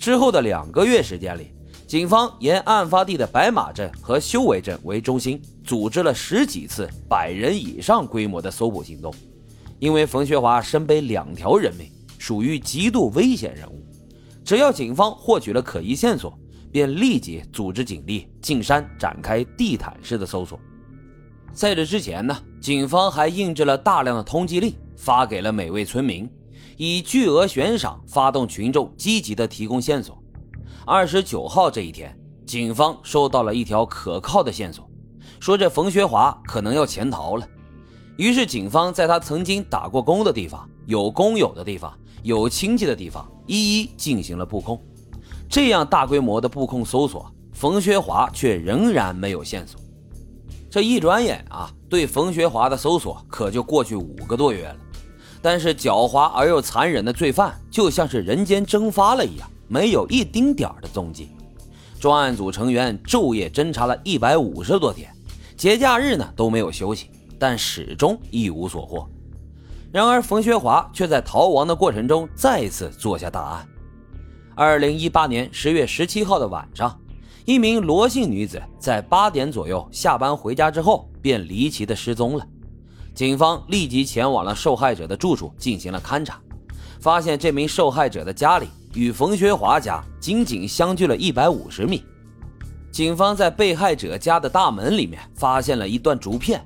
之后的两个月时间里，警方沿案发地的白马镇和修为镇为中心，组织了十几次百人以上规模的搜捕行动。因为冯学华身背两条人命，属于极度危险人物，只要警方获取了可疑线索，便立即组织警力进山展开地毯式的搜索。在这之前呢，警方还印制了大量的通缉令，发给了每位村民。以巨额悬赏发动群众积极的提供线索。二十九号这一天，警方收到了一条可靠的线索，说这冯学华可能要潜逃了。于是，警方在他曾经打过工的地方、有工友的地方、有亲戚的地方，一一进行了布控。这样大规模的布控搜索，冯学华却仍然没有线索。这一转眼啊，对冯学华的搜索可就过去五个多月了。但是狡猾而又残忍的罪犯就像是人间蒸发了一样，没有一丁点儿的踪迹。专案组成员昼夜侦查了一百五十多天，节假日呢都没有休息，但始终一无所获。然而，冯学华却在逃亡的过程中再次做下大案。二零一八年十月十七号的晚上，一名罗姓女子在八点左右下班回家之后，便离奇的失踪了。警方立即前往了受害者的住处进行了勘查，发现这名受害者的家里与冯学华家仅仅相距了一百五十米。警方在被害者家的大门里面发现了一段竹片，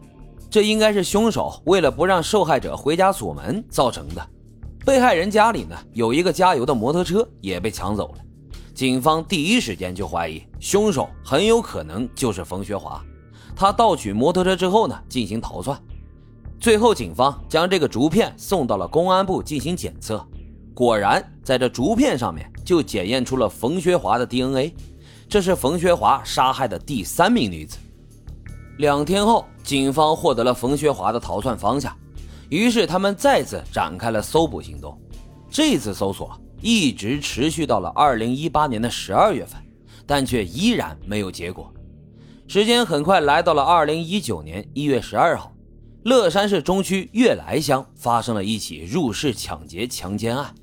这应该是凶手为了不让受害者回家锁门造成的。被害人家里呢有一个加油的摩托车也被抢走了，警方第一时间就怀疑凶手很有可能就是冯学华，他盗取摩托车之后呢进行逃窜。最后，警方将这个竹片送到了公安部进行检测，果然在这竹片上面就检验出了冯学华的 DNA，这是冯学华杀害的第三名女子。两天后，警方获得了冯学华的逃窜方向，于是他们再次展开了搜捕行动。这次搜索一直持续到了二零一八年的十二月份，但却依然没有结果。时间很快来到了二零一九年一月十二号。乐山市中区悦来乡发生了一起入室抢劫强奸案，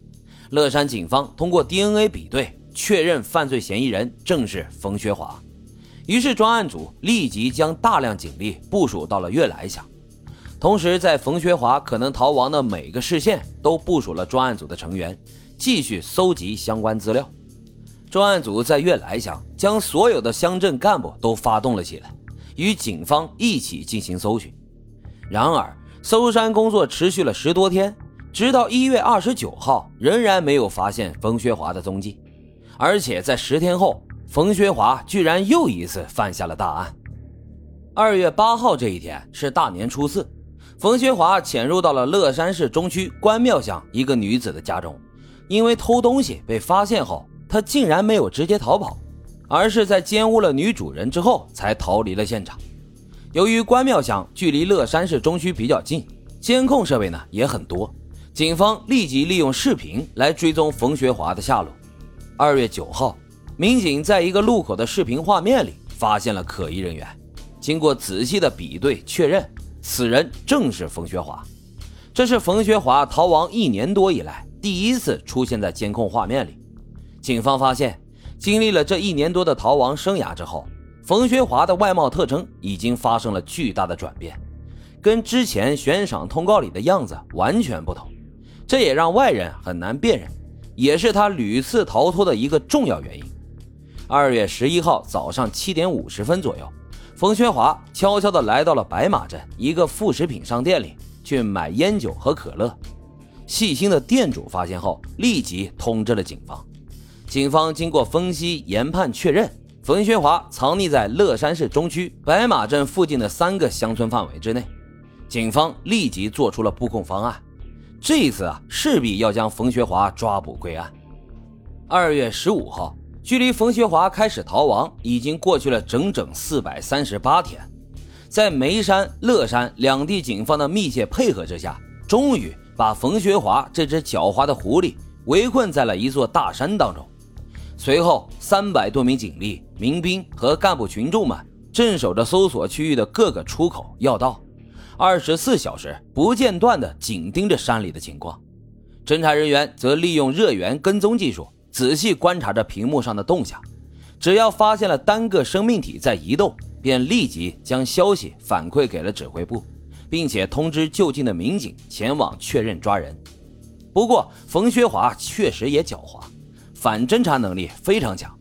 乐山警方通过 DNA 比对确认犯罪嫌疑人正是冯学华，于是专案组立即将大量警力部署到了悦来乡，同时在冯学华可能逃亡的每个市县都部署了专案组的成员，继续搜集相关资料。专案组在悦来乡将所有的乡镇干部都发动了起来，与警方一起进行搜寻。然而，搜山工作持续了十多天，直到一月二十九号，仍然没有发现冯学华的踪迹。而且在十天后，冯学华居然又一次犯下了大案。二月八号这一天是大年初四，冯学华潜入到了乐山市中区关庙乡一个女子的家中，因为偷东西被发现后，他竟然没有直接逃跑，而是在奸污了女主人之后才逃离了现场。由于关庙乡距离乐山市中区比较近，监控设备呢也很多，警方立即利用视频来追踪冯学华的下落。二月九号，民警在一个路口的视频画面里发现了可疑人员，经过仔细的比对确认，此人正是冯学华。这是冯学华逃亡一年多以来第一次出现在监控画面里。警方发现，经历了这一年多的逃亡生涯之后。冯学华的外貌特征已经发生了巨大的转变，跟之前悬赏通告里的样子完全不同，这也让外人很难辨认，也是他屡次逃脱的一个重要原因。二月十一号早上七点五十分左右，冯学华悄悄地来到了白马镇一个副食品商店里去买烟酒和可乐。细心的店主发现后，立即通知了警方。警方经过分析研判确认。冯学华藏匿在乐山市中区白马镇附近的三个乡村范围之内，警方立即做出了布控方案。这一次啊，势必要将冯学华抓捕归案。二月十五号，距离冯学华开始逃亡已经过去了整整四百三十八天，在眉山、乐山两地警方的密切配合之下，终于把冯学华这只狡猾的狐狸围困在了一座大山当中。随后，三百多名警力、民兵和干部群众们镇守着搜索区域的各个出口要道，二十四小时不间断地紧盯着山里的情况。侦查人员则利用热源跟踪技术，仔细观察着屏幕上的动向，只要发现了单个生命体在移动，便立即将消息反馈给了指挥部，并且通知就近的民警前往确认抓人。不过，冯学华确实也狡猾，反侦查能力非常强。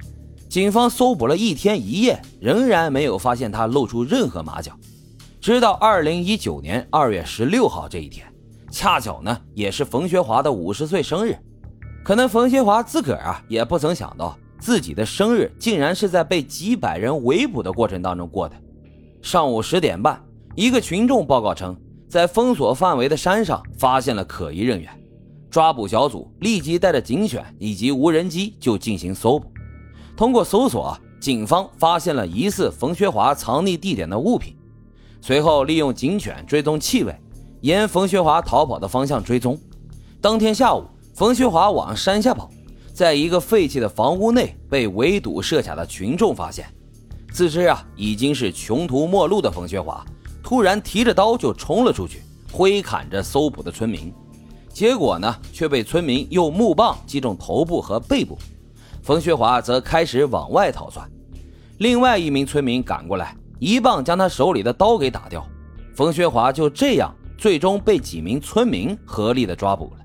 警方搜捕了一天一夜，仍然没有发现他露出任何马脚。直到二零一九年二月十六号这一天，恰巧呢也是冯学华的五十岁生日。可能冯学华自个儿啊也不曾想到，自己的生日竟然是在被几百人围捕的过程当中过的。上午十点半，一个群众报告称，在封锁范围的山上发现了可疑人员。抓捕小组立即带着警犬以及无人机就进行搜捕。通过搜索，警方发现了疑似冯学华藏匿地点的物品。随后，利用警犬追踪气味，沿冯学华逃跑的方向追踪。当天下午，冯学华往山下跑，在一个废弃的房屋内被围堵设卡的群众发现。自知啊已经是穷途末路的冯学华，突然提着刀就冲了出去，挥砍着搜捕的村民。结果呢，却被村民用木棒击中头部和背部。冯学华则开始往外逃窜。另外一名村民赶过来，一棒将他手里的刀给打掉。冯学华就这样最终被几名村民合力的抓捕了。